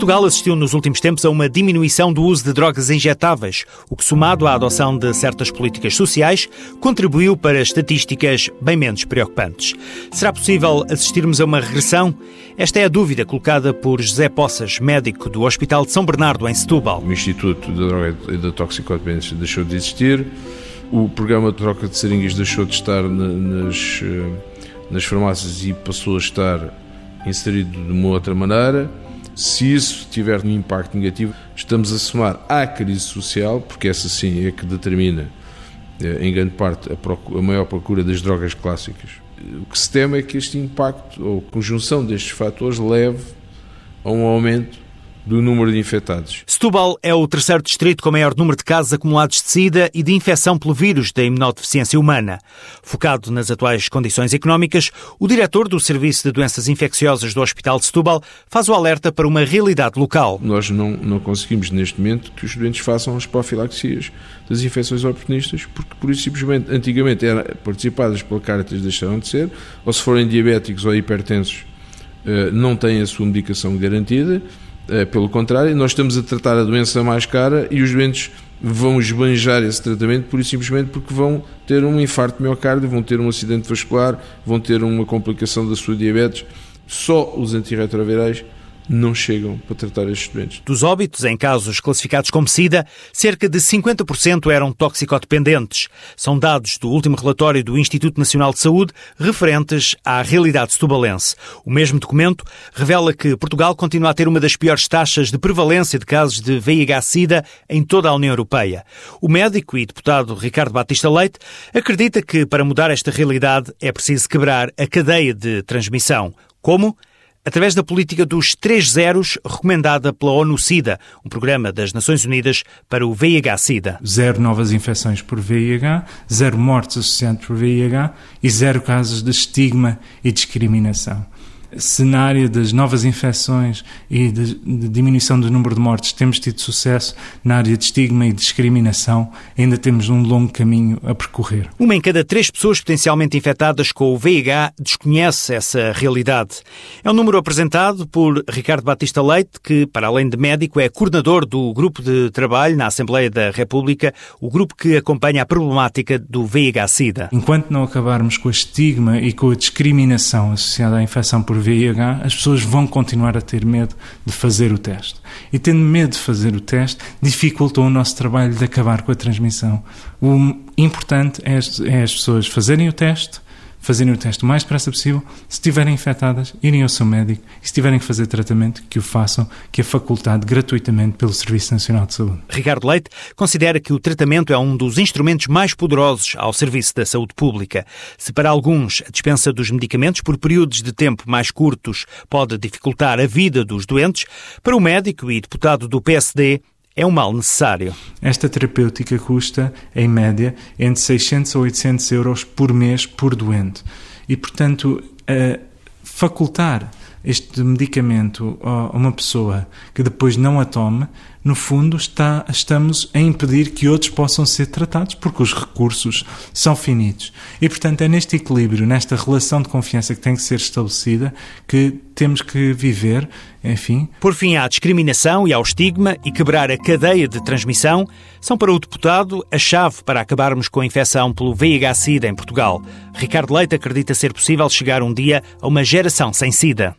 Portugal assistiu nos últimos tempos a uma diminuição do uso de drogas injetáveis, o que, somado à adoção de certas políticas sociais, contribuiu para estatísticas bem menos preocupantes. Será possível assistirmos a uma regressão? Esta é a dúvida colocada por José Poças, médico do Hospital de São Bernardo, em Setúbal. O Instituto da Droga e da Toxicodependência deixou de existir, o programa de troca de seringas deixou de estar nas, eh, nas farmácias e passou a estar inserido de uma outra maneira se isso tiver um impacto negativo, estamos a somar à crise social, porque essa sim é que determina, eh, em grande parte, a, a maior procura das drogas clássicas. O que se teme é que este impacto, ou conjunção destes fatores, leve a um aumento do número de infectados. Setúbal é o terceiro distrito com maior número de casos acumulados de SIDA e de infecção pelo vírus da imunodeficiência humana. Focado nas atuais condições económicas, o diretor do Serviço de Doenças Infecciosas do Hospital de Setúbal faz o alerta para uma realidade local. Nós não, não conseguimos neste momento que os doentes façam as profilaxias das infecções oportunistas, porque por isso simplesmente antigamente eram participadas pela Caritas deixaram de ser, ou se forem diabéticos ou hipertensos eh, não têm a sua medicação garantida pelo contrário, nós estamos a tratar a doença mais cara e os doentes vão esbanjar esse tratamento por simplesmente porque vão ter um infarto miocárdio, vão ter um acidente vascular, vão ter uma complicação da sua diabetes. Só os antirretrovirais não chegam para tratar estes doentes. Dos óbitos em casos classificados como SIDA, cerca de 50% eram toxicodependentes. São dados do último relatório do Instituto Nacional de Saúde referentes à realidade setubalense. O mesmo documento revela que Portugal continua a ter uma das piores taxas de prevalência de casos de VIH-Sida em toda a União Europeia. O médico e deputado Ricardo Batista Leite acredita que para mudar esta realidade é preciso quebrar a cadeia de transmissão. Como? Através da política dos três zeros recomendada pela ONU-SIDA, um programa das Nações Unidas para o VIH-Sida. Zero novas infecções por VIH, zero mortes associadas por VIH e zero casos de estigma e discriminação cenário das novas infecções e de, de, diminuição do número de mortes, temos tido sucesso na área de estigma e discriminação, ainda temos um longo caminho a percorrer. Uma em cada três pessoas potencialmente infectadas com o VIH desconhece essa realidade. É um número apresentado por Ricardo Batista Leite, que, para além de médico, é coordenador do grupo de trabalho na Assembleia da República, o grupo que acompanha a problemática do VIH-Sida. Enquanto não acabarmos com a estigma e com a discriminação associada à infecção por VIH, as pessoas vão continuar a ter medo de fazer o teste. E tendo medo de fazer o teste, dificultou o nosso trabalho de acabar com a transmissão. O importante é as, é as pessoas fazerem o teste, fazerem o teste o mais depressa possível. Se estiverem infectadas, irem ao seu médico e se tiverem que fazer tratamento, que o façam, que é facultado gratuitamente pelo Serviço Nacional de Saúde. Ricardo Leite considera que o tratamento é um dos instrumentos mais poderosos ao serviço da saúde pública. Se para alguns a dispensa dos medicamentos por períodos de tempo mais curtos pode dificultar a vida dos doentes, para o médico e deputado do PSD, é um mal necessário. Esta terapêutica custa, em média, entre 600 a 800 euros por mês por doente. E, portanto, facultar este medicamento a uma pessoa que depois não a tome, no fundo está, estamos a impedir que outros possam ser tratados, porque os recursos são finitos. E, portanto, é neste equilíbrio, nesta relação de confiança que tem que ser estabelecida, que temos que viver, enfim. Por fim, à discriminação e ao estigma e quebrar a cadeia de transmissão são para o deputado a chave para acabarmos com a infecção pelo VIH-Sida em Portugal. Ricardo Leite acredita ser possível chegar um dia a uma geração sem SIDA.